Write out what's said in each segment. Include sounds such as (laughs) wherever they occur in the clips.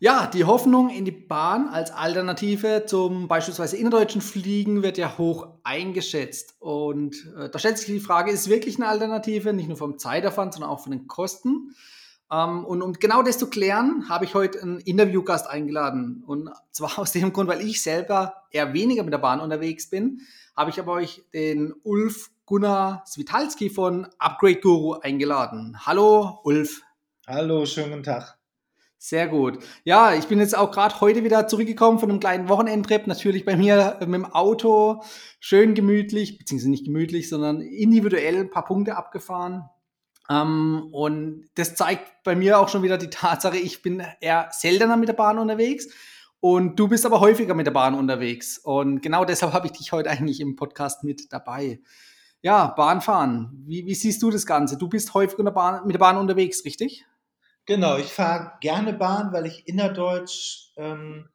Ja, die Hoffnung in die Bahn als Alternative zum beispielsweise innerdeutschen Fliegen wird ja hoch eingeschätzt. Und äh, da stellt sich die Frage, ist wirklich eine Alternative, nicht nur vom Zeitaufwand, sondern auch von den Kosten? Ähm, und um genau das zu klären, habe ich heute einen Interviewgast eingeladen. Und zwar (laughs) aus dem Grund, weil ich selber eher weniger mit der Bahn unterwegs bin, habe ich aber euch den Ulf Gunnar Switalski von Upgrade Guru eingeladen. Hallo, Ulf. Hallo, schönen Tag. Sehr gut. Ja, ich bin jetzt auch gerade heute wieder zurückgekommen von einem kleinen Wochenendtrip. Natürlich bei mir mit dem Auto. Schön gemütlich, beziehungsweise nicht gemütlich, sondern individuell ein paar Punkte abgefahren. Ähm, und das zeigt bei mir auch schon wieder die Tatsache, ich bin eher seltener mit der Bahn unterwegs. Und du bist aber häufiger mit der Bahn unterwegs. Und genau deshalb habe ich dich heute eigentlich im Podcast mit dabei. Ja, Bahnfahren. Wie, wie siehst du das Ganze? Du bist häufig mit der Bahn unterwegs, richtig? Genau, ich fahre gerne Bahn, weil ich innerdeutsch ähm,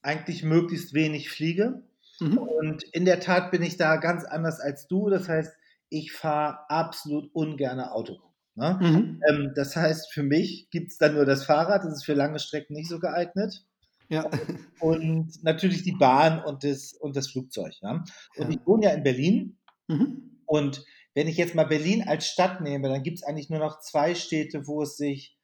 eigentlich möglichst wenig fliege. Mhm. Und in der Tat bin ich da ganz anders als du. Das heißt, ich fahre absolut ungern Auto. Ne? Mhm. Ähm, das heißt, für mich gibt es dann nur das Fahrrad. Das ist für lange Strecken nicht so geeignet. Ja. (laughs) Und natürlich die Bahn und das, und das Flugzeug. Ja? Und ja. ich wohne ja in Berlin. Mhm. Und wenn ich jetzt mal Berlin als Stadt nehme, dann gibt es eigentlich nur noch zwei Städte, wo es sich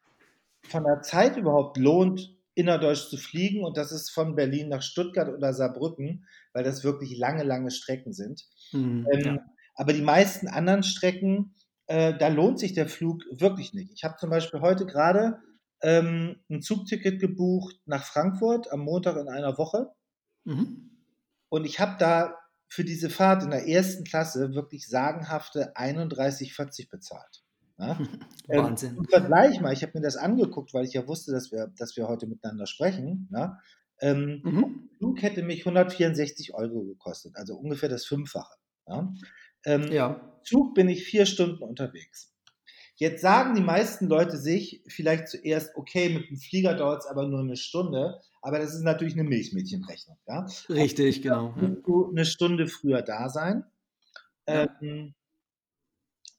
von der Zeit überhaupt lohnt, innerdeutsch zu fliegen. Und das ist von Berlin nach Stuttgart oder Saarbrücken, weil das wirklich lange, lange Strecken sind. Mhm, ähm, ja. Aber die meisten anderen Strecken, äh, da lohnt sich der Flug wirklich nicht. Ich habe zum Beispiel heute gerade ähm, ein Zugticket gebucht nach Frankfurt am Montag in einer Woche. Mhm. Und ich habe da für diese Fahrt in der ersten Klasse wirklich sagenhafte 31,40 bezahlt. Ja? (laughs) Ähm, Wahnsinn. Ähm, Vergleich mal, ich habe mir das angeguckt, weil ich ja wusste, dass wir, dass wir heute miteinander sprechen. Ja? Ähm, mhm. Flug hätte mich 164 Euro gekostet, also ungefähr das Fünffache. Ja? Ähm, ja. Zug bin ich vier Stunden unterwegs. Jetzt sagen die meisten Leute sich vielleicht zuerst, okay, mit dem Flieger dauert es aber nur eine Stunde, aber das ist natürlich eine Milchmädchenrechnung. Ja? Richtig, also, genau. Du eine Stunde früher da sein. Ja. Ähm,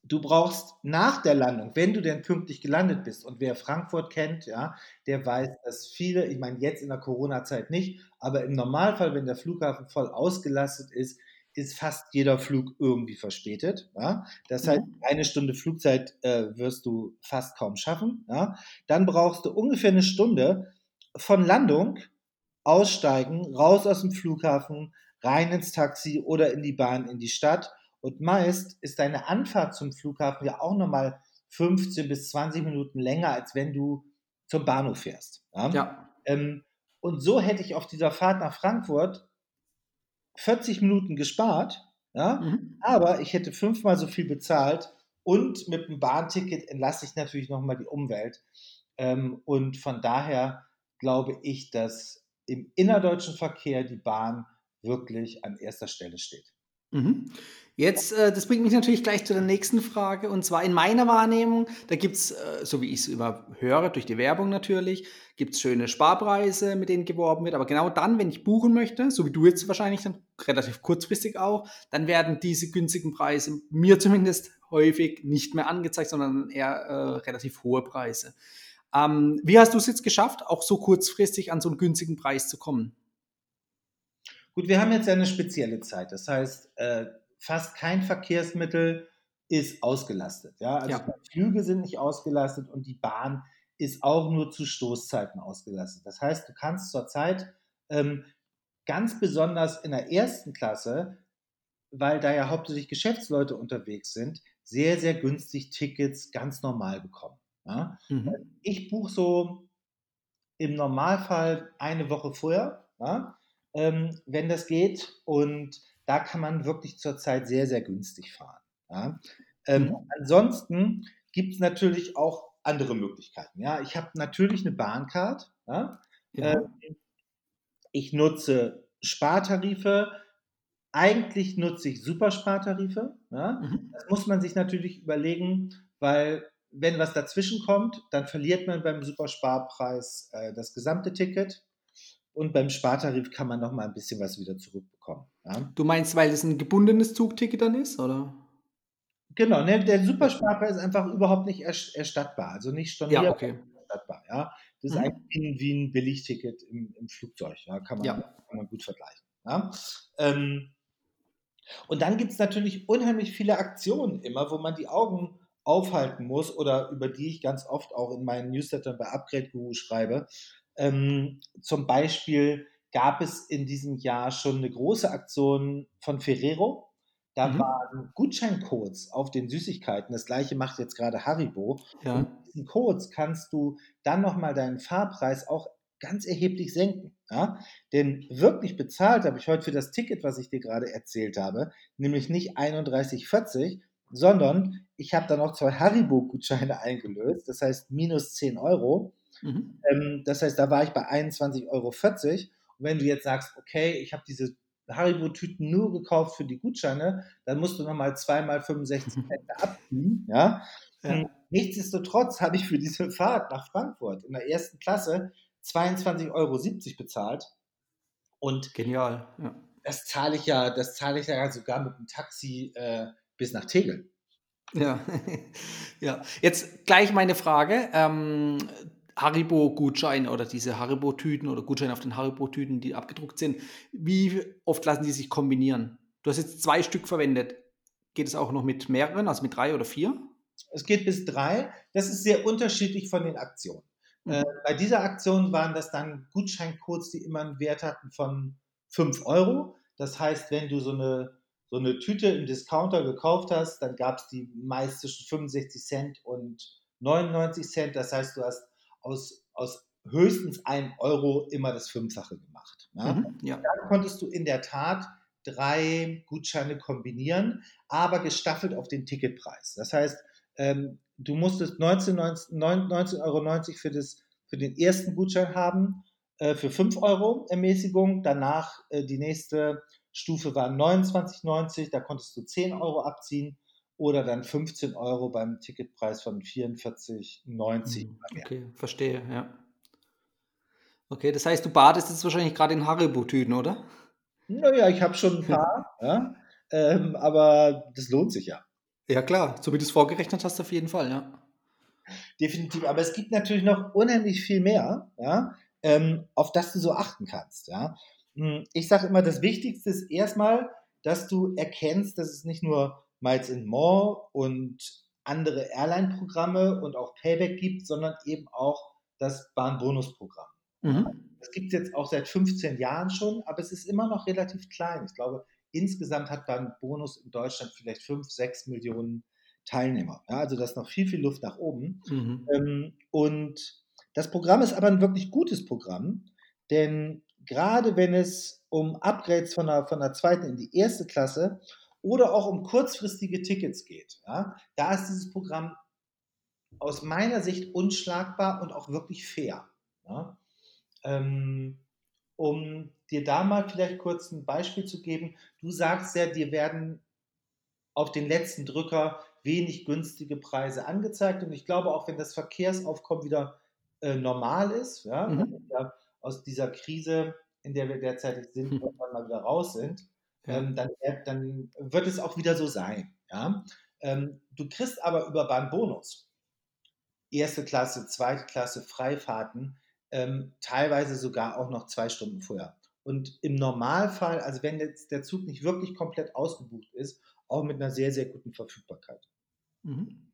du brauchst nach der Landung, wenn du denn pünktlich gelandet bist, und wer Frankfurt kennt, ja, der weiß, dass viele, ich meine jetzt in der Corona-Zeit nicht, aber im Normalfall, wenn der Flughafen voll ausgelastet ist, ist fast jeder Flug irgendwie verspätet. Ja? Das heißt, mhm. eine Stunde Flugzeit äh, wirst du fast kaum schaffen. Ja? Dann brauchst du ungefähr eine Stunde von Landung, aussteigen, raus aus dem Flughafen, rein ins Taxi oder in die Bahn in die Stadt und meist ist deine Anfahrt zum Flughafen ja auch nochmal 15 bis 20 Minuten länger, als wenn du zum Bahnhof fährst. Ja. ja. Ähm, und so hätte ich auf dieser Fahrt nach Frankfurt 40 Minuten gespart, ja, mhm. aber ich hätte fünfmal so viel bezahlt und mit dem Bahnticket entlasse ich natürlich nochmal die Umwelt. Ähm, und von daher glaube ich, dass im innerdeutschen Verkehr die Bahn wirklich an erster Stelle steht. Mhm. Jetzt, äh, das bringt mich natürlich gleich zu der nächsten Frage. Und zwar in meiner Wahrnehmung, da gibt es, äh, so wie ich es immer höre, durch die Werbung natürlich, gibt es schöne Sparpreise, mit denen geworben wird. Aber genau dann, wenn ich buchen möchte, so wie du jetzt wahrscheinlich dann relativ kurzfristig auch, dann werden diese günstigen Preise mir zumindest häufig nicht mehr angezeigt, sondern eher äh, relativ hohe Preise. Ähm, wie hast du es jetzt geschafft, auch so kurzfristig an so einen günstigen Preis zu kommen? Gut, wir haben jetzt eine spezielle Zeit. Das heißt, äh, fast kein Verkehrsmittel ist ausgelastet. Ja? Also ja. Flüge sind nicht ausgelastet und die Bahn ist auch nur zu Stoßzeiten ausgelastet. Das heißt, du kannst zurzeit ähm, ganz besonders in der ersten Klasse, weil da ja hauptsächlich Geschäftsleute unterwegs sind, sehr, sehr günstig Tickets ganz normal bekommen. Ja? Mhm. Ich buche so im Normalfall eine Woche vorher, ja? Ähm, wenn das geht. Und da kann man wirklich zurzeit sehr, sehr günstig fahren. Ja. Ähm, mhm. Ansonsten gibt es natürlich auch andere Möglichkeiten. Ja. Ich habe natürlich eine Bahncard. Ja. ja. Ähm, ich nutze Spartarife. Eigentlich nutze ich Superspartarife. Ja. Mhm. Das muss man sich natürlich überlegen, weil wenn was dazwischen kommt, dann verliert man beim Supersparpreis äh, das gesamte Ticket und beim Spartarif kann man noch mal ein bisschen was wieder zurückbekommen. Ja? Du meinst, weil es ein gebundenes Zugticket dann ist, oder? Genau, ne, der Supersparpreis ist einfach überhaupt nicht erstattbar, also nicht stornierbar, ja, okay. erstattbar. Ja? Das ist mhm. eigentlich wie ein, wie ein Billigticket im, im, Flugzeug, ja? Kann, man, ja. kann man gut vergleichen. Ja? Ähm, und dann gibt es natürlich unheimlich viele Aktionen immer, wo man die Augen aufhalten muss oder über die ich ganz oft auch in meinen Newslettern bei Upgrade Guru schreibe. Ähm, zum Beispiel gab es in diesem Jahr schon eine große Aktion von Ferrero. Da mhm. waren Gutscheincodes auf den Süßigkeiten. Das gleiche macht jetzt gerade Haribo. Ja. Und mit diesen Codes kannst du dann nochmal deinen Fahrpreis auch ganz erheblich senken. Ja? Denn wirklich bezahlt habe ich heute für das Ticket, was ich dir gerade erzählt habe, nämlich nicht 31,40, sondern ich habe dann noch zwei Haribo-Gutscheine (laughs) eingelöst, das heißt minus 10 Euro. Mhm. Ähm, das heißt, da war ich bei 21,40 Euro. Und wenn du jetzt sagst, okay, ich habe diese Haribo-Tüten nur gekauft für die Gutscheine, dann musst du nochmal zweimal 65 (laughs) Cent abziehen. Ja? ja. Nichtsdestotrotz habe ich für diese Fahrt nach Frankfurt in der ersten Klasse 22,70 Euro bezahlt. Und Genial, ja. Das zahle ich ja, das zahle ich ja sogar mit dem Taxi äh, bis nach Tegel. Ja. (laughs) ja. Jetzt gleich meine Frage. Ähm, Haribo-Gutscheine oder diese Haribo-Tüten oder Gutscheine auf den Haribo-Tüten, die abgedruckt sind, wie oft lassen die sich kombinieren? Du hast jetzt zwei Stück verwendet. Geht es auch noch mit mehreren, also mit drei oder vier? Es geht bis drei. Das ist sehr unterschiedlich von den Aktionen. Mhm. Äh, bei dieser Aktion waren das dann Gutscheincodes, die immer einen Wert hatten von 5 Euro. Das heißt, wenn du so eine, so eine Tüte im Discounter gekauft hast, dann gab es die meist zwischen 65 Cent und 99 Cent. Das heißt, du hast aus, aus höchstens einem Euro immer das Fünffache gemacht. Ja? Mhm, ja. Dann konntest du in der Tat drei Gutscheine kombinieren, aber gestaffelt auf den Ticketpreis. Das heißt, ähm, du musstest 19,90 19, Euro für, das, für den ersten Gutschein haben, äh, für 5 Euro Ermäßigung. Danach äh, die nächste Stufe war 29,90, da konntest du 10 Euro abziehen oder dann 15 Euro beim Ticketpreis von 44,90. Hm, okay, verstehe, ja. Okay, das heißt, du badest jetzt wahrscheinlich gerade in Haribo-Tüten, oder? Naja, ich habe schon ein paar, (laughs) ja, ähm, aber das lohnt sich ja. Ja, klar, so wie du es vorgerechnet hast, auf jeden Fall, ja. Definitiv, aber es gibt natürlich noch unheimlich viel mehr, ja, ähm, auf das du so achten kannst. Ja. Hm, ich sage immer, das Wichtigste ist erstmal, dass du erkennst, dass es nicht nur Miles in More und andere Airline-Programme und auch Payback gibt, sondern eben auch das Bahnbonusprogramm. Mhm. Das gibt es jetzt auch seit 15 Jahren schon, aber es ist immer noch relativ klein. Ich glaube, insgesamt hat Bahnbonus in Deutschland vielleicht 5, 6 Millionen Teilnehmer. Ja, also da ist noch viel, viel Luft nach oben. Mhm. Ähm, und das Programm ist aber ein wirklich gutes Programm, denn gerade wenn es um Upgrades von der, von der zweiten in die erste Klasse oder auch um kurzfristige Tickets geht. Ja? Da ist dieses Programm aus meiner Sicht unschlagbar und auch wirklich fair. Ja? Ähm, um dir da mal vielleicht kurz ein Beispiel zu geben, du sagst ja, dir werden auf den letzten Drücker wenig günstige Preise angezeigt und ich glaube auch, wenn das Verkehrsaufkommen wieder äh, normal ist, ja, mhm. aus dieser Krise, in der wir derzeit sind, mhm. irgendwann mal wieder raus sind, ähm, dann, dann, wird es auch wieder so sein. Ja? Ähm, du kriegst aber über Bahnbonus erste Klasse, zweite Klasse Freifahrten ähm, teilweise sogar auch noch zwei Stunden vorher. Und im Normalfall, also wenn jetzt der Zug nicht wirklich komplett ausgebucht ist, auch mit einer sehr, sehr guten Verfügbarkeit. Mhm.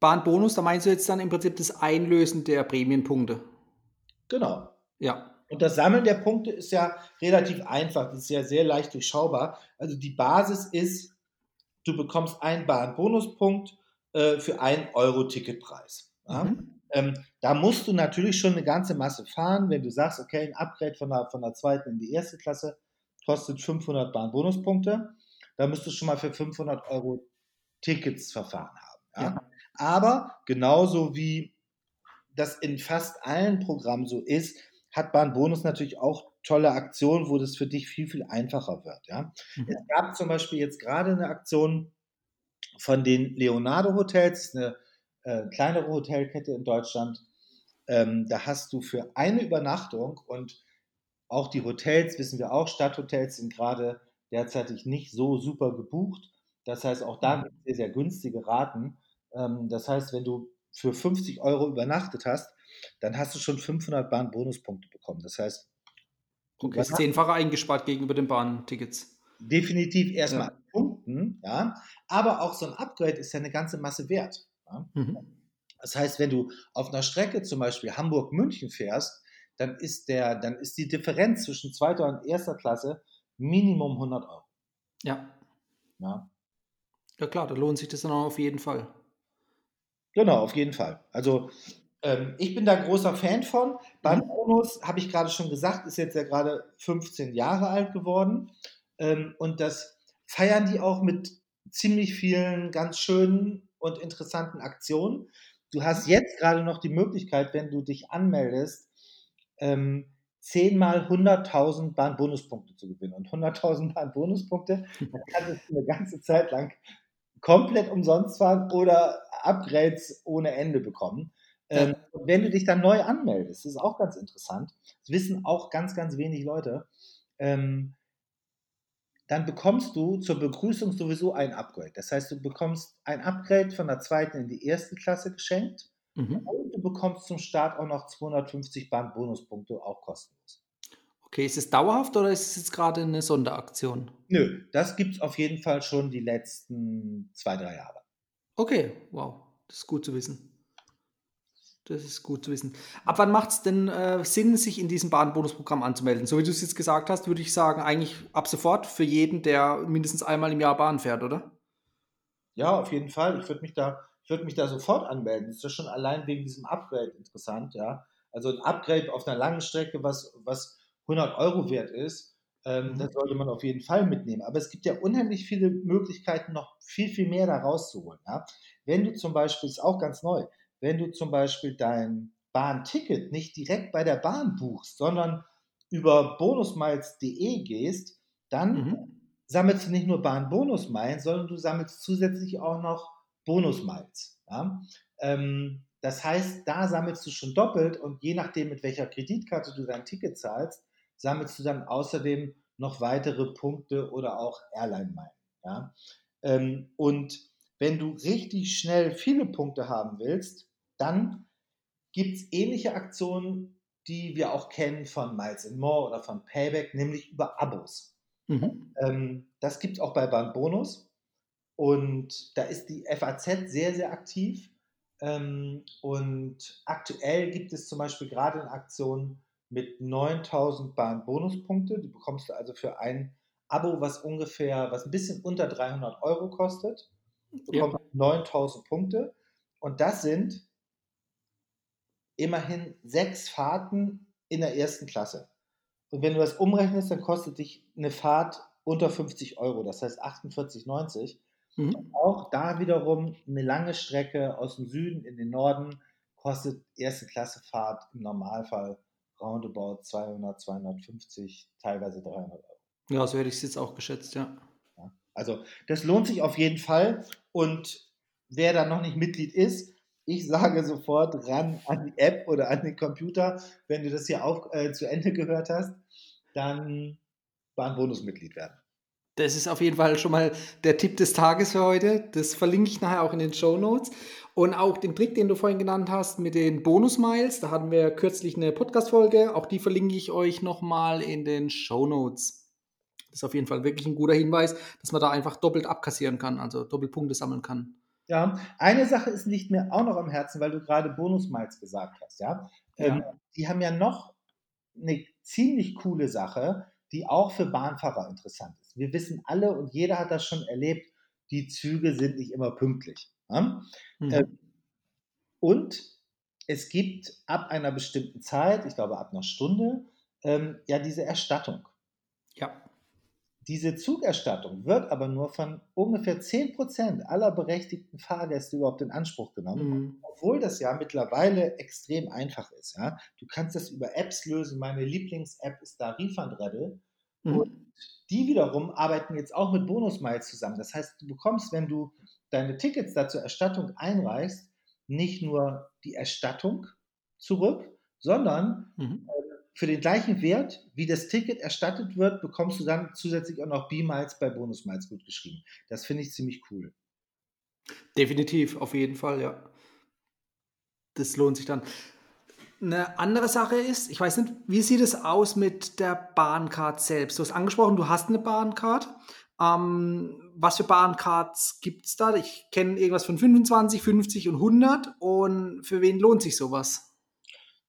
Bahnbonus, da meinst du jetzt dann im Prinzip das Einlösen der Prämienpunkte? Genau. Ja. Und das Sammeln der Punkte ist ja relativ einfach, das ist ja sehr leicht durchschaubar. Also die Basis ist, du bekommst einen Bahnbonuspunkt äh, für einen Euro Ticketpreis. Ja? Mhm. Ähm, da musst du natürlich schon eine ganze Masse fahren, wenn du sagst, okay, ein Upgrade von der, von der zweiten in die erste Klasse kostet 500 Bahnbonuspunkte. Da müsstest du schon mal für 500 Euro Tickets verfahren haben. Ja? Ja. Aber genauso wie das in fast allen Programmen so ist, hat Bahnbonus natürlich auch tolle Aktionen, wo das für dich viel, viel einfacher wird. Ja? Mhm. Es gab zum Beispiel jetzt gerade eine Aktion von den Leonardo Hotels, eine äh, kleinere Hotelkette in Deutschland. Ähm, da hast du für eine Übernachtung und auch die Hotels, wissen wir auch, Stadthotels sind gerade derzeitig nicht so super gebucht. Das heißt, auch da mhm. gibt es sehr, sehr günstige Raten. Ähm, das heißt, wenn du für 50 Euro übernachtet hast, dann hast du schon 500 Bahn-Bonuspunkte bekommen. Das heißt, okay, das zehnfache eingespart gegenüber den Bahntickets. Definitiv erstmal ja. Punkten, ja. Aber auch so ein Upgrade ist ja eine ganze Masse wert. Ja? Mhm. Das heißt, wenn du auf einer Strecke zum Beispiel Hamburg-München fährst, dann ist, der, dann ist die Differenz zwischen zweiter und erster Klasse Minimum 100 Euro. Ja. Ja, ja klar, da lohnt sich das dann auch auf jeden Fall. Genau, auf jeden Fall. Also ähm, ich bin da großer Fan von. Beim mhm. Habe ich gerade schon gesagt, ist jetzt ja gerade 15 Jahre alt geworden. Ähm, und das feiern die auch mit ziemlich vielen ganz schönen und interessanten Aktionen. Du hast jetzt gerade noch die Möglichkeit, wenn du dich anmeldest, ähm, 10 mal 100.000 Bahnbonuspunkte zu gewinnen. Und 100.000 Bahnbonuspunkte, (laughs) da kannst du eine ganze Zeit lang komplett umsonst fahren oder Upgrades ohne Ende bekommen. Ähm, und wenn du dich dann neu anmeldest, das ist auch ganz interessant, das wissen auch ganz, ganz wenig Leute, ähm, dann bekommst du zur Begrüßung sowieso ein Upgrade. Das heißt, du bekommst ein Upgrade von der zweiten in die erste Klasse geschenkt mhm. und du bekommst zum Start auch noch 250 Bahn-Bonuspunkte, auch kostenlos. Okay, ist es dauerhaft oder ist es jetzt gerade eine Sonderaktion? Nö, das gibt es auf jeden Fall schon die letzten zwei, drei Jahre. Okay, wow, das ist gut zu wissen. Das ist gut zu wissen. Ab wann macht es denn äh, Sinn, sich in diesem Bahnbonusprogramm anzumelden? So wie du es jetzt gesagt hast, würde ich sagen, eigentlich ab sofort für jeden, der mindestens einmal im Jahr Bahn fährt, oder? Ja, auf jeden Fall. Ich würde mich da, mich da sofort anmelden. Das ist ja schon allein wegen diesem Upgrade interessant, ja. Also ein Upgrade auf einer langen Strecke, was, was 100 Euro wert ist, ähm, mhm. das sollte man auf jeden Fall mitnehmen. Aber es gibt ja unheimlich viele Möglichkeiten, noch viel, viel mehr da rauszuholen. Ja? Wenn du zum Beispiel, ist auch ganz neu, wenn du zum Beispiel dein Bahnticket nicht direkt bei der Bahn buchst, sondern über bonusmiles.de gehst, dann mhm. sammelst du nicht nur Bahn-Bonusmeilen, sondern du sammelst zusätzlich auch noch Bonusmiles. Ja? Ähm, das heißt, da sammelst du schon doppelt und je nachdem, mit welcher Kreditkarte du dein Ticket zahlst, sammelst du dann außerdem noch weitere Punkte oder auch Airline-Meilen. Ja? Ähm, und wenn du richtig schnell viele Punkte haben willst, dann gibt es ähnliche Aktionen, die wir auch kennen von Miles More oder von Payback, nämlich über Abos. Mhm. Ähm, das gibt es auch bei Bandbonus. Und da ist die FAZ sehr, sehr aktiv. Ähm, und aktuell gibt es zum Beispiel gerade in Aktionen mit 9000 Bahn-Bonuspunkte. Die bekommst du also für ein Abo, was ungefähr, was ein bisschen unter 300 Euro kostet. Du bekommst ja. 9000 Punkte. Und das sind immerhin sechs Fahrten in der ersten Klasse. Und wenn du das umrechnest, dann kostet dich eine Fahrt unter 50 Euro, das heißt 48,90. Mhm. Auch da wiederum eine lange Strecke aus dem Süden in den Norden kostet erste Klasse Fahrt im Normalfall roundabout 200, 250, teilweise 300 Euro. Ja, so hätte ich es jetzt auch geschätzt, ja. Also das lohnt sich auf jeden Fall. Und wer da noch nicht Mitglied ist, ich sage sofort ran an die App oder an den Computer, wenn du das hier auch äh, zu Ende gehört hast, dann Bahnbonusmitglied werden. Das ist auf jeden Fall schon mal der Tipp des Tages für heute. Das verlinke ich nachher auch in den Show Notes. Und auch den Trick, den du vorhin genannt hast mit den Bonus-Miles, da hatten wir kürzlich eine Podcast-Folge. Auch die verlinke ich euch nochmal in den Show Notes. Das ist auf jeden Fall wirklich ein guter Hinweis, dass man da einfach doppelt abkassieren kann, also Doppelpunkte sammeln kann. Ja, eine Sache ist nicht mir auch noch am Herzen, weil du gerade Bonus-Miles gesagt hast. Ja? ja. Ähm, die haben ja noch eine ziemlich coole Sache, die auch für Bahnfahrer interessant ist. Wir wissen alle und jeder hat das schon erlebt, die Züge sind nicht immer pünktlich. Ja? Mhm. Ähm, und es gibt ab einer bestimmten Zeit, ich glaube ab einer Stunde, ähm, ja diese Erstattung. Diese Zugerstattung wird aber nur von ungefähr 10% aller berechtigten Fahrgäste überhaupt in Anspruch genommen, mhm. obwohl das ja mittlerweile extrem einfach ist. Ja? Du kannst das über Apps lösen. Meine Lieblings-App ist da Refund Rebel. Mhm. Und die wiederum arbeiten jetzt auch mit Bonus Miles zusammen. Das heißt, du bekommst, wenn du deine Tickets da zur Erstattung einreichst, nicht nur die Erstattung zurück, sondern mhm. Für den gleichen Wert, wie das Ticket erstattet wird, bekommst du dann zusätzlich auch noch B-Miles bei Bonus-Miles gut geschrieben. Das finde ich ziemlich cool. Definitiv, auf jeden Fall, ja. Das lohnt sich dann. Eine andere Sache ist, ich weiß nicht, wie sieht es aus mit der Bahncard selbst? Du hast angesprochen, du hast eine Bahncard. Ähm, was für Bahncards gibt es da? Ich kenne irgendwas von 25, 50 und 100. Und für wen lohnt sich sowas?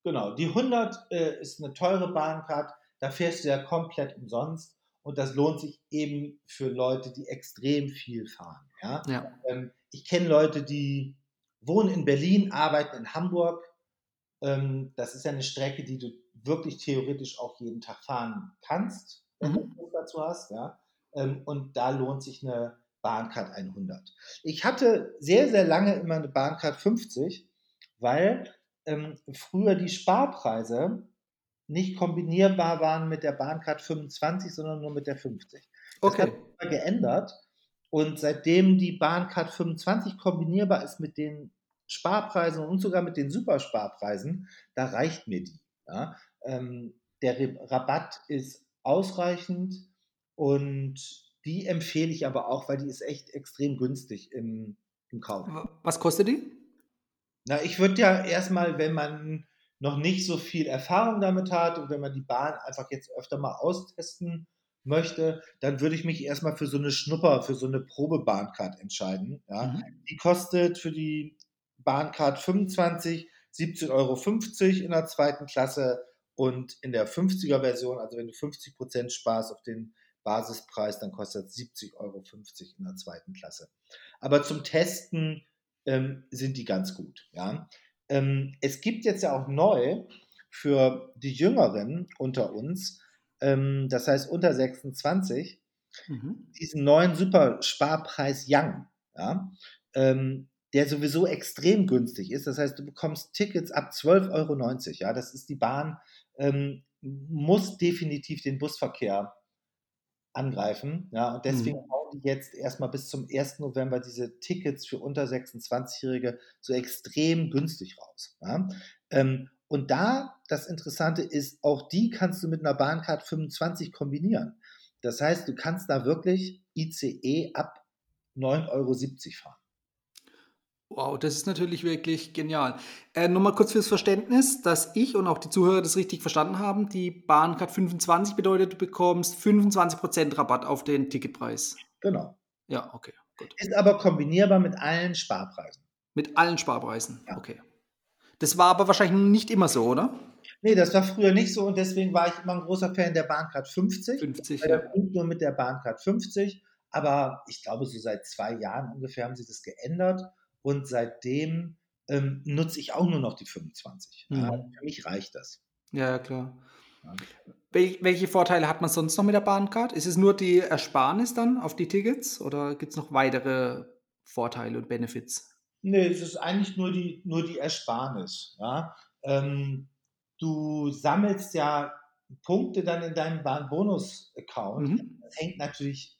Genau, die 100 äh, ist eine teure Bahncard. Da fährst du ja komplett umsonst. Und das lohnt sich eben für Leute, die extrem viel fahren. Ja? ja. Ähm, ich kenne Leute, die wohnen in Berlin, arbeiten in Hamburg. Ähm, das ist ja eine Strecke, die du wirklich theoretisch auch jeden Tag fahren kannst, wenn mhm. du dazu hast. Ja? Ähm, und da lohnt sich eine Bahncard 100. Ich hatte sehr, sehr lange immer eine Bahncard 50, weil ähm, früher die Sparpreise nicht kombinierbar waren mit der Bahncard 25, sondern nur mit der 50. Das okay. hat geändert. Und seitdem die Bahncard 25 kombinierbar ist mit den Sparpreisen und sogar mit den Supersparpreisen, da reicht mir die. Ja? Ähm, der Rabatt ist ausreichend und die empfehle ich aber auch, weil die ist echt extrem günstig im, im Kauf. Was kostet die? Na, ich würde ja erstmal, wenn man noch nicht so viel Erfahrung damit hat und wenn man die Bahn einfach jetzt öfter mal austesten möchte, dann würde ich mich erstmal für so eine Schnupper, für so eine Probebahncard entscheiden. Ja. Mhm. Die kostet für die Bahncard 25, 17,50 Euro in der zweiten Klasse und in der 50er Version, also wenn du 50 Prozent sparst auf den Basispreis, dann kostet es 70,50 Euro in der zweiten Klasse. Aber zum Testen ähm, sind die ganz gut. Ja? Ähm, es gibt jetzt ja auch neu für die Jüngeren unter uns, ähm, das heißt unter 26, mhm. diesen neuen Supersparpreis Young, ja? Ähm, der sowieso extrem günstig ist. Das heißt, du bekommst Tickets ab 12,90 Euro. Ja? Das ist die Bahn, ähm, muss definitiv den Busverkehr angreifen. Ja, und deswegen mhm. Die jetzt erstmal bis zum 1. November diese Tickets für unter 26-Jährige so extrem günstig raus. Ja. Ähm, und da, das Interessante ist, auch die kannst du mit einer Bahncard 25 kombinieren. Das heißt, du kannst da wirklich ICE ab 9,70 Euro fahren. Wow, das ist natürlich wirklich genial. Äh, nur mal kurz fürs Verständnis, dass ich und auch die Zuhörer das richtig verstanden haben. Die Bahncard 25 bedeutet, du bekommst 25% Rabatt auf den Ticketpreis. Genau. Ja, okay, gut. Ist aber kombinierbar mit allen Sparpreisen. Mit allen Sparpreisen, ja. okay. Das war aber wahrscheinlich nicht immer so, oder? Nee, das war früher nicht so und deswegen war ich immer ein großer Fan der Bahncard 50. 50, ja. Nur mit der Bahncard 50. Aber ich glaube, so seit zwei Jahren ungefähr haben sie das geändert und seitdem ähm, nutze ich auch nur noch die 25. Mhm. Ja, für mich reicht das. Ja, klar. Ja. Wel welche Vorteile hat man sonst noch mit der Bahncard? Ist es nur die Ersparnis dann auf die Tickets oder gibt es noch weitere Vorteile und Benefits? Nee, es ist eigentlich nur die, nur die Ersparnis. Ja? Ähm, du sammelst ja Punkte dann in deinem Bahnbonus-Account. Mhm. Das hängt natürlich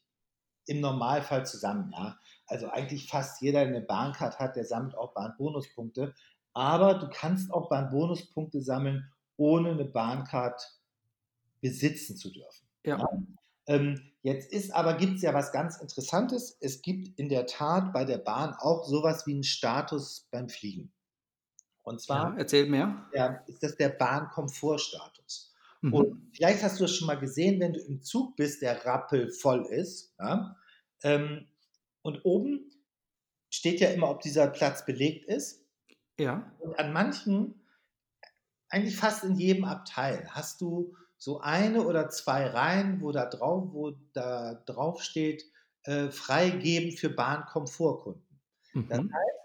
im Normalfall zusammen. Ja? also eigentlich fast jeder, der eine Bahncard hat, der sammelt auch Bahnbonuspunkte. Aber du kannst auch Bahnbonuspunkte sammeln, ohne eine Bahncard besitzen zu dürfen. Ja. ja? Ähm, jetzt ist aber, gibt es ja was ganz Interessantes. Es gibt in der Tat bei der Bahn auch sowas wie einen Status beim Fliegen. Und zwar ja, erzähl mehr. Ja, ist das der Bahnkomfortstatus. Mhm. Und vielleicht hast du es schon mal gesehen, wenn du im Zug bist, der rappelvoll ist, ja, ähm, und oben steht ja immer, ob dieser Platz belegt ist. Ja. Und an manchen, eigentlich fast in jedem Abteil, hast du so eine oder zwei Reihen, wo da drauf, wo da drauf steht, äh, freigeben für Bahnkomfortkunden. Mhm. Das heißt,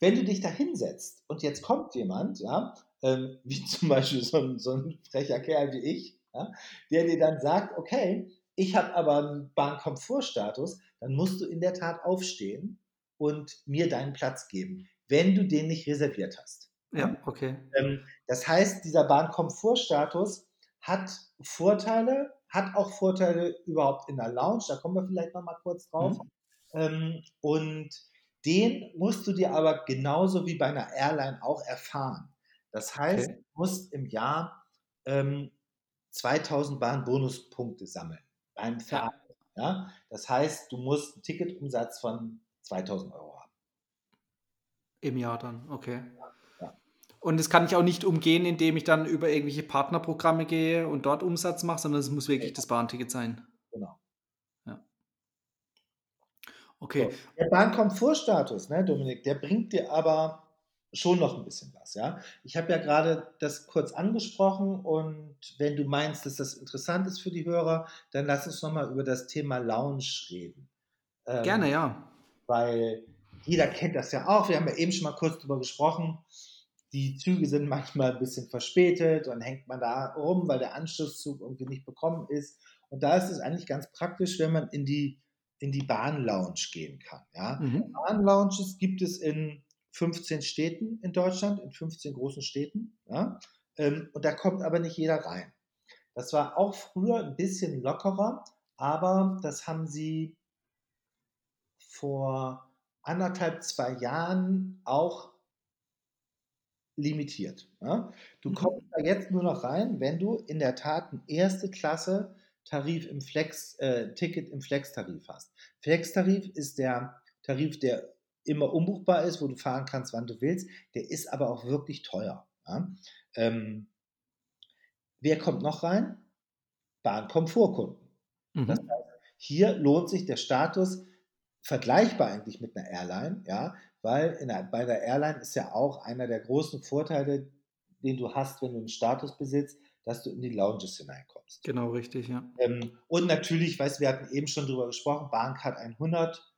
wenn du dich da hinsetzt und jetzt kommt jemand, ja, ähm, (laughs) wie zum Beispiel so ein, so ein frecher Kerl wie ich, ja, der dir dann sagt, okay, ich habe aber einen Bahnkomfortstatus, dann musst du in der Tat aufstehen und mir deinen Platz geben, wenn du den nicht reserviert hast. Ja, okay. Ähm, das heißt, dieser Bahnkomfortstatus hat Vorteile, hat auch Vorteile überhaupt in der Lounge, da kommen wir vielleicht nochmal kurz drauf. Mhm. Ähm, und Den musst du dir aber genauso wie bei einer Airline auch erfahren. Das heißt, okay. du musst im Jahr ähm, 2000 Bahn-Bonuspunkte sammeln beim Verein. Ja. ja. Das heißt, du musst einen Ticketumsatz von 2000 Euro haben. Im Jahr dann, okay. Und das kann ich auch nicht umgehen, indem ich dann über irgendwelche Partnerprogramme gehe und dort Umsatz mache, sondern es muss wirklich das Bahnticket sein. Genau. Ja. Okay. So. Der Bahnkomfortstatus, ne, Dominik, der bringt dir aber schon noch ein bisschen was, ja. Ich habe ja gerade das kurz angesprochen und wenn du meinst, dass das interessant ist für die Hörer, dann lass uns nochmal über das Thema Lounge reden. Ähm, Gerne, ja. Weil jeder kennt das ja auch. Wir haben ja eben schon mal kurz darüber gesprochen. Die Züge sind manchmal ein bisschen verspätet, dann hängt man da rum, weil der Anschlusszug irgendwie nicht bekommen ist. Und da ist es eigentlich ganz praktisch, wenn man in die, in die Bahnlounge gehen kann. Ja? Mhm. Bahnlounges gibt es in 15 Städten in Deutschland, in 15 großen Städten. Ja? Ähm, und da kommt aber nicht jeder rein. Das war auch früher ein bisschen lockerer, aber das haben sie vor anderthalb, zwei Jahren auch limitiert. Ja? Du mhm. kommst da jetzt nur noch rein, wenn du in der Tat ein erste Klasse Tarif im Flex, äh, Ticket im Flex-Tarif hast. Flex-Tarif ist der Tarif, der immer umbuchbar ist, wo du fahren kannst, wann du willst. Der ist aber auch wirklich teuer. Ja? Ähm, wer kommt noch rein? Bahnkomfortkunden. Mhm. Das heißt, hier lohnt sich der Status vergleichbar eigentlich mit einer Airline, ja, weil der, bei der Airline ist ja auch einer der großen Vorteile, den du hast, wenn du einen Status besitzt, dass du in die Lounges hineinkommst. Genau, richtig, ja. Ähm, und natürlich, weißt wir hatten eben schon darüber gesprochen, Bahncard 100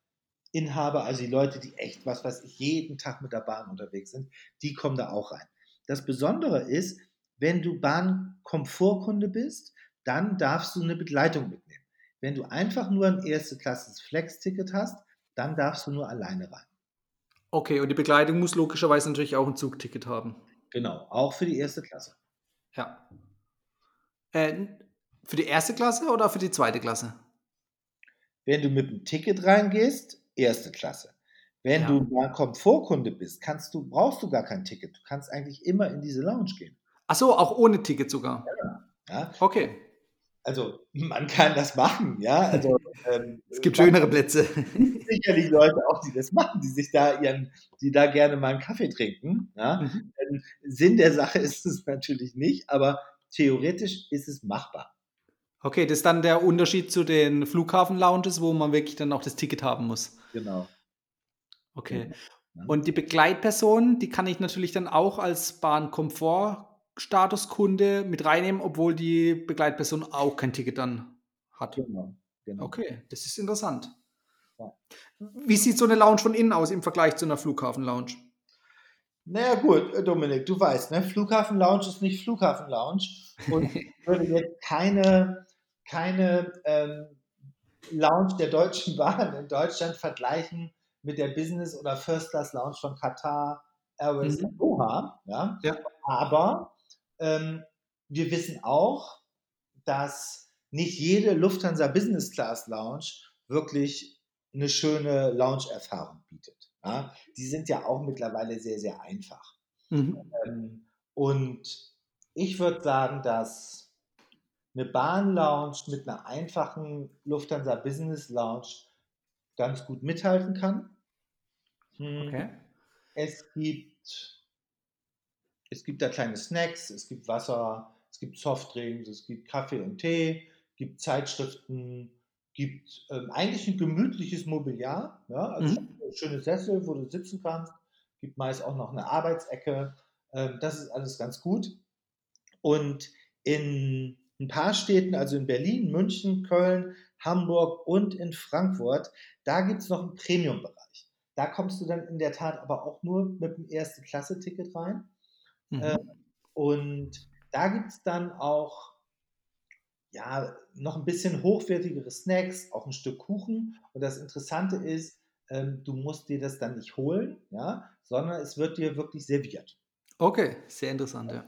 Inhaber, also die Leute, die echt, was weiß ich, jeden Tag mit der Bahn unterwegs sind, die kommen da auch rein. Das Besondere ist, wenn du Bahnkomfortkunde bist, dann darfst du eine Begleitung mitnehmen. Wenn du einfach nur ein erste Klasse Flex-Ticket hast, dann darfst du nur alleine rein. Okay, und die Begleitung muss logischerweise natürlich auch ein Zugticket haben. Genau, auch für die erste Klasse. Ja. Äh, für die erste Klasse oder für die zweite Klasse? Wenn du mit dem Ticket reingehst, erste Klasse. Wenn ja. du mal Komfortkunde bist, kannst du, brauchst du gar kein Ticket. Du kannst eigentlich immer in diese Lounge gehen. Ach so, auch ohne Ticket sogar. Ja. ja. Okay. Also man kann das machen, ja. Also, (laughs) ähm, es gibt schönere Plätze. Sicherlich Leute auch, die das machen, die sich da ihren, die da gerne mal einen Kaffee trinken. Ja? Mhm. Ähm, Sinn der Sache (laughs) ist es natürlich nicht, aber theoretisch ist es machbar. Okay, das ist dann der Unterschied zu den Flughafen-Lounges, wo man wirklich dann auch das Ticket haben muss. Genau. Okay. Ja. Und die Begleitperson, die kann ich natürlich dann auch als Bahnkomfort-Statuskunde mit reinnehmen, obwohl die Begleitperson auch kein Ticket dann hat. Genau. genau. Okay, das ist interessant. Ja. Wie sieht so eine Lounge von innen aus im Vergleich zu einer Flughafen-Lounge? Naja, gut, äh, Dominik, du weißt, ne? Flughafen-Lounge ist nicht Flughafen-Lounge. Und ich (laughs) würde jetzt keine keine ähm, Lounge der Deutschen Bahn in Deutschland vergleichen mit der Business- oder First-Class-Lounge von Qatar Airways mhm. Doha. Ja? ja? Aber ähm, wir wissen auch, dass nicht jede Lufthansa Business Class Lounge wirklich eine schöne Lounge-Erfahrung bietet. Ja? Die sind ja auch mittlerweile sehr, sehr einfach. Mhm. Ähm, und ich würde sagen, dass eine Bahn-Lounge mit einer einfachen Lufthansa Business Lounge ganz gut mithalten kann. Hm. Okay. Es gibt, es gibt da kleine Snacks, es gibt Wasser, es gibt Softdrinks, es gibt Kaffee und Tee, gibt Zeitschriften, gibt ähm, eigentlich ein gemütliches Mobiliar, ja, also mhm. schöne Sessel, wo du sitzen kannst, gibt meist auch noch eine Arbeitsecke. Ähm, das ist alles ganz gut. Und in ein paar Städten, also in Berlin, München, Köln, Hamburg und in Frankfurt, da gibt es noch einen Premium-Bereich. Da kommst du dann in der Tat aber auch nur mit dem Erste-Klasse-Ticket rein. Mhm. Ähm, und da gibt es dann auch ja, noch ein bisschen hochwertigere Snacks, auch ein Stück Kuchen. Und das Interessante ist, ähm, du musst dir das dann nicht holen, ja, sondern es wird dir wirklich serviert. Okay, sehr interessant, ja.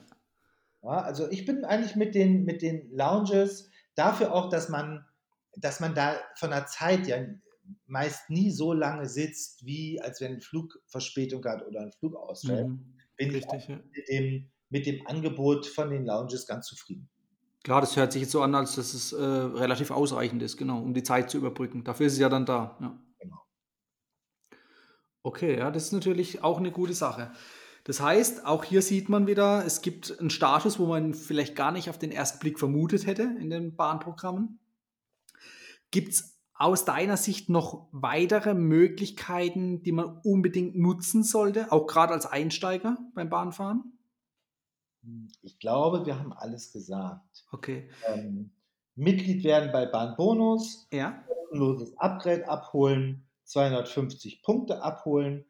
Ja, also ich bin eigentlich mit den, mit den Lounges dafür auch, dass man, dass man da von der Zeit ja meist nie so lange sitzt, wie als wenn ein Flug Verspätung hat oder ein Flug ausfällt, mhm. Bin Richtig, ich ja. mit, dem, mit dem Angebot von den Lounges ganz zufrieden. Klar, das hört sich jetzt so an, als dass es äh, relativ ausreichend ist, genau, um die Zeit zu überbrücken. Dafür ist es ja dann da. Ja. Genau. Okay, ja, das ist natürlich auch eine gute Sache. Das heißt, auch hier sieht man wieder, es gibt einen Status, wo man vielleicht gar nicht auf den ersten Blick vermutet hätte in den Bahnprogrammen. Gibt es aus deiner Sicht noch weitere Möglichkeiten, die man unbedingt nutzen sollte, auch gerade als Einsteiger beim Bahnfahren? Ich glaube, wir haben alles gesagt. Okay. Ähm, Mitglied werden bei Bahnbonus, ja. kostenloses Upgrade abholen, 250 Punkte abholen,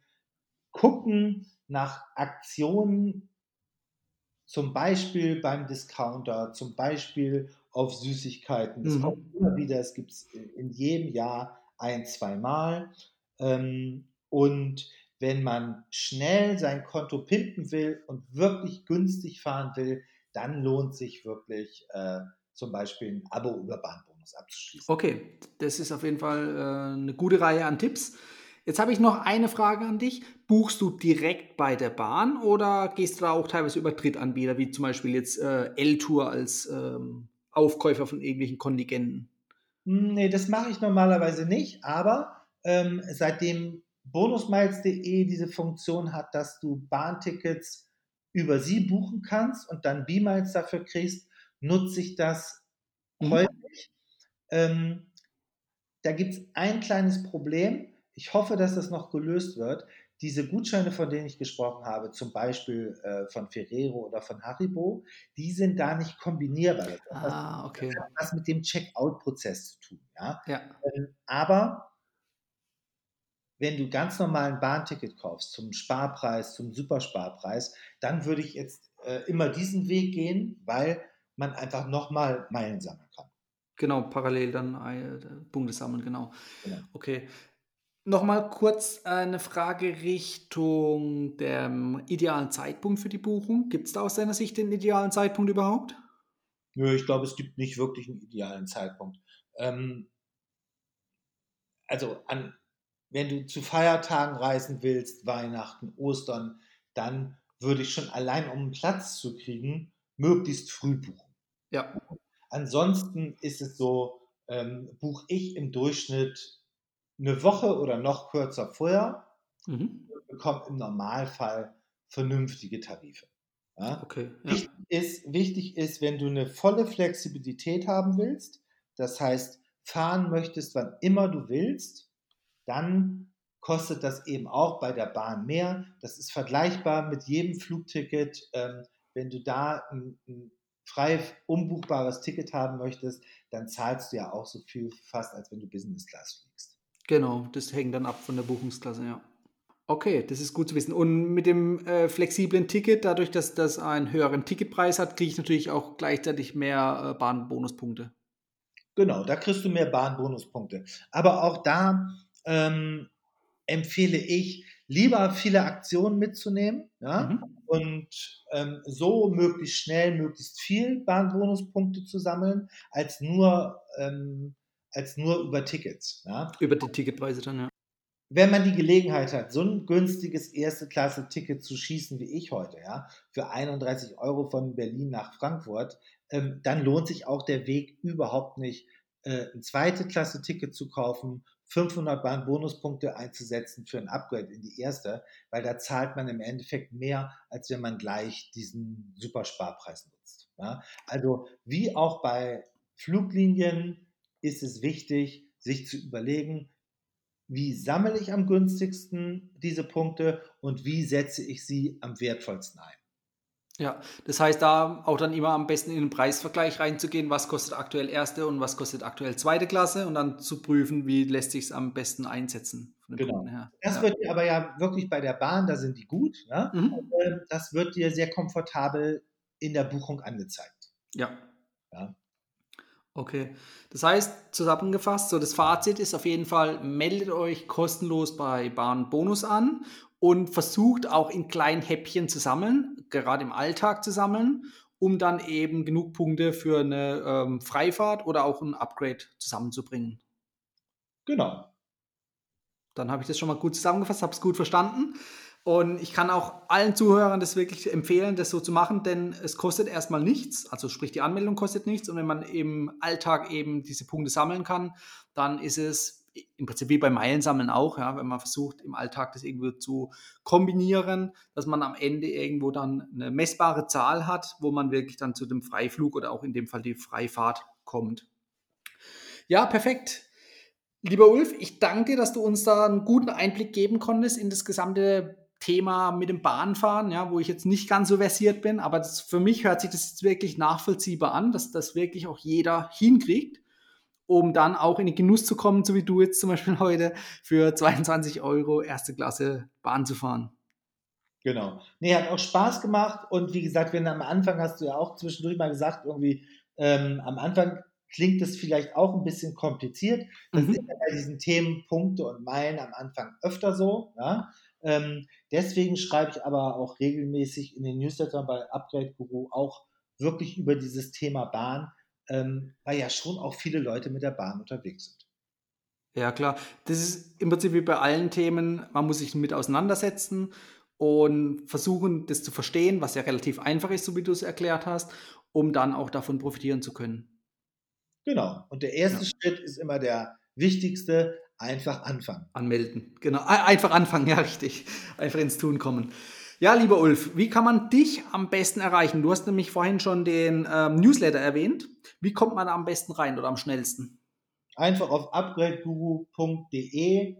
gucken nach Aktionen, zum Beispiel beim Discounter, zum Beispiel auf Süßigkeiten. Das mhm. kommt immer wieder, es gibt es in jedem Jahr ein, zweimal. Ähm, und wenn man schnell sein Konto pimpen will und wirklich günstig fahren will, dann lohnt sich wirklich äh, zum Beispiel ein Abo über Bahnbonus abzuschließen. Okay, das ist auf jeden Fall äh, eine gute Reihe an Tipps. Jetzt habe ich noch eine Frage an dich. Buchst du direkt bei der Bahn oder gehst du da auch teilweise über Drittanbieter, wie zum Beispiel jetzt äh, L-Tour als ähm, Aufkäufer von irgendwelchen Kontingenten? Nee, das mache ich normalerweise nicht, aber ähm, seitdem bonusmiles.de diese Funktion hat, dass du Bahntickets über sie buchen kannst und dann B-Miles dafür kriegst, nutze ich das mhm. häufig. Ähm, da gibt es ein kleines Problem. Ich hoffe, dass das noch gelöst wird. Diese Gutscheine, von denen ich gesprochen habe, zum Beispiel äh, von Ferrero oder von Haribo, die sind da nicht kombinierbar. Das ah, okay. hat was mit dem Checkout-Prozess zu tun. Ja? ja. Ähm, aber wenn du ganz normal ein Bahnticket kaufst, zum Sparpreis, zum Supersparpreis, dann würde ich jetzt äh, immer diesen Weg gehen, weil man einfach nochmal Meilen sammeln kann. Genau, parallel dann äh, Punkte sammeln, genau. genau. Okay. Nochmal kurz eine Frage Richtung dem idealen Zeitpunkt für die Buchung. Gibt es da aus deiner Sicht den idealen Zeitpunkt überhaupt? Nö, ich glaube, es gibt nicht wirklich einen idealen Zeitpunkt. Ähm, also an wenn du zu Feiertagen reisen willst, Weihnachten, Ostern, dann würde ich schon allein, um einen Platz zu kriegen, möglichst früh buchen. Ja. Ansonsten ist es so, ähm, buche ich im Durchschnitt eine Woche oder noch kürzer vorher mhm. und bekomme im Normalfall vernünftige Tarife. Ja? Okay. Ja. Wichtig, ist, wichtig ist, wenn du eine volle Flexibilität haben willst, das heißt, fahren möchtest, wann immer du willst, dann kostet das eben auch bei der Bahn mehr. Das ist vergleichbar mit jedem Flugticket. Ähm, wenn du da ein, ein frei umbuchbares Ticket haben möchtest, dann zahlst du ja auch so viel fast, als wenn du Business Class fliegst. Genau, das hängt dann ab von der Buchungsklasse, ja. Okay, das ist gut zu wissen. Und mit dem äh, flexiblen Ticket, dadurch, dass das einen höheren Ticketpreis hat, kriege ich natürlich auch gleichzeitig mehr äh, Bahnbonuspunkte. Genau, da kriegst du mehr Bahnbonuspunkte. Aber auch da ähm, empfehle ich, lieber viele Aktionen mitzunehmen ja, mhm. und ähm, so möglichst schnell, möglichst viel Bahnbonuspunkte zu sammeln, als nur, ähm, als nur über Tickets. Ja. Über die Ticketpreise dann, ja. Wenn man die Gelegenheit hat, so ein günstiges Erste-Klasse-Ticket zu schießen wie ich heute, ja, für 31 Euro von Berlin nach Frankfurt, ähm, dann lohnt sich auch der Weg überhaupt nicht, äh, ein zweite Klasse-Ticket zu kaufen 500 Bahn Bonuspunkte einzusetzen für ein Upgrade in die erste, weil da zahlt man im Endeffekt mehr, als wenn man gleich diesen Supersparpreis nutzt. Ja? Also wie auch bei Fluglinien ist es wichtig, sich zu überlegen, wie sammle ich am günstigsten diese Punkte und wie setze ich sie am wertvollsten ein. Ja, das heißt, da auch dann immer am besten in den Preisvergleich reinzugehen, was kostet aktuell erste und was kostet aktuell zweite Klasse und dann zu prüfen, wie lässt sich es am besten einsetzen. genau. Das ja. wird dir aber ja wirklich bei der Bahn, da sind die gut, ja? Mhm. Ähm, das wird dir sehr komfortabel in der Buchung angezeigt. Ja. ja. Okay, das heißt, zusammengefasst, so das Fazit ist auf jeden Fall, meldet euch kostenlos bei Bahn Bonus an und versucht auch in kleinen Häppchen zu sammeln, gerade im Alltag zu sammeln, um dann eben genug Punkte für eine ähm, Freifahrt oder auch ein Upgrade zusammenzubringen. Genau. dann habe ich das schon mal gut zusammengefasst, habe es gut verstanden. Und ich kann auch allen Zuhörern das wirklich empfehlen, das so zu machen, denn es kostet erstmal nichts. Also sprich, die Anmeldung kostet nichts. Und wenn man im Alltag eben diese Punkte sammeln kann, dann ist es im Prinzip wie beim Meilensammeln auch, ja, wenn man versucht, im Alltag das irgendwo zu kombinieren, dass man am Ende irgendwo dann eine messbare Zahl hat, wo man wirklich dann zu dem Freiflug oder auch in dem Fall die Freifahrt kommt. Ja, perfekt. Lieber Ulf, ich danke dir, dass du uns da einen guten Einblick geben konntest in das gesamte Thema mit dem Bahnfahren, ja, wo ich jetzt nicht ganz so versiert bin, aber das, für mich hört sich das jetzt wirklich nachvollziehbar an, dass das wirklich auch jeder hinkriegt, um dann auch in den Genuss zu kommen, so wie du jetzt zum Beispiel (laughs) heute, für 22 Euro erste Klasse Bahn zu fahren. Genau. Nee, hat auch Spaß gemacht und wie gesagt, wenn am Anfang hast du ja auch zwischendurch mal gesagt, irgendwie ähm, am Anfang klingt es vielleicht auch ein bisschen kompliziert. Das mhm. ist ja bei diesen Themen Punkte und Meilen am Anfang öfter so. Ja? Ähm, deswegen schreibe ich aber auch regelmäßig in den Newslettern bei Upgrade Guru auch wirklich über dieses Thema Bahn, ähm, weil ja schon auch viele Leute mit der Bahn unterwegs sind. Ja, klar. Das ist im Prinzip wie bei allen Themen, man muss sich mit auseinandersetzen und versuchen, das zu verstehen, was ja relativ einfach ist, so wie du es erklärt hast, um dann auch davon profitieren zu können. Genau. Und der erste ja. Schritt ist immer der wichtigste, einfach anfangen. Anmelden, genau. Einfach anfangen, ja, richtig. Einfach ins Tun kommen. Ja, lieber Ulf, wie kann man dich am besten erreichen? Du hast nämlich vorhin schon den ähm, Newsletter erwähnt. Wie kommt man da am besten rein oder am schnellsten? Einfach auf upgradeguru.de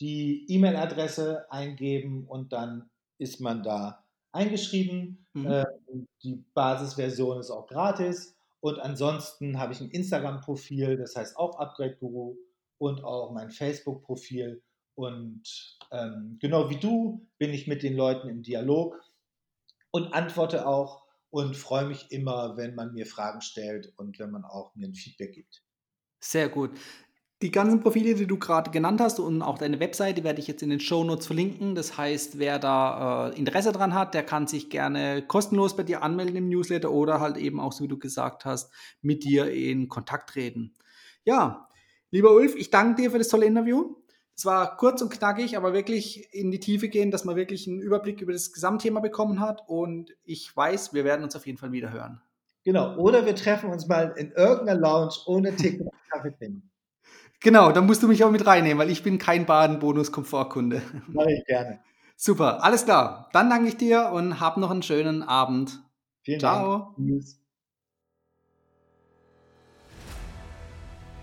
die E-Mail-Adresse eingeben und dann ist man da eingeschrieben. Mhm. Äh, die Basisversion ist auch gratis. Und ansonsten habe ich ein Instagram-Profil, das heißt auch Upgrade Guru und auch mein Facebook-Profil. Und ähm, genau wie du bin ich mit den Leuten im Dialog und antworte auch und freue mich immer, wenn man mir Fragen stellt und wenn man auch mir ein Feedback gibt. Sehr gut. Die ganzen Profile, die du gerade genannt hast und auch deine Webseite werde ich jetzt in den Show Notes verlinken. Das heißt, wer da äh, Interesse dran hat, der kann sich gerne kostenlos bei dir anmelden im Newsletter oder halt eben auch, so wie du gesagt hast, mit dir in Kontakt treten. Ja, lieber Ulf, ich danke dir für das tolle Interview. Es war kurz und knackig, aber wirklich in die Tiefe gehen, dass man wirklich einen Überblick über das Gesamtthema bekommen hat. Und ich weiß, wir werden uns auf jeden Fall wieder hören. Genau, oder wir treffen uns mal in irgendeiner Lounge ohne Ticket und Kaffee trinken. Genau, da musst du mich auch mit reinnehmen, weil ich bin kein Baden-Bonus-Komfortkunde. Mache ich gerne. Super, alles klar. Dann danke ich dir und hab noch einen schönen Abend. Vielen Ciao. Dank. Tschüss.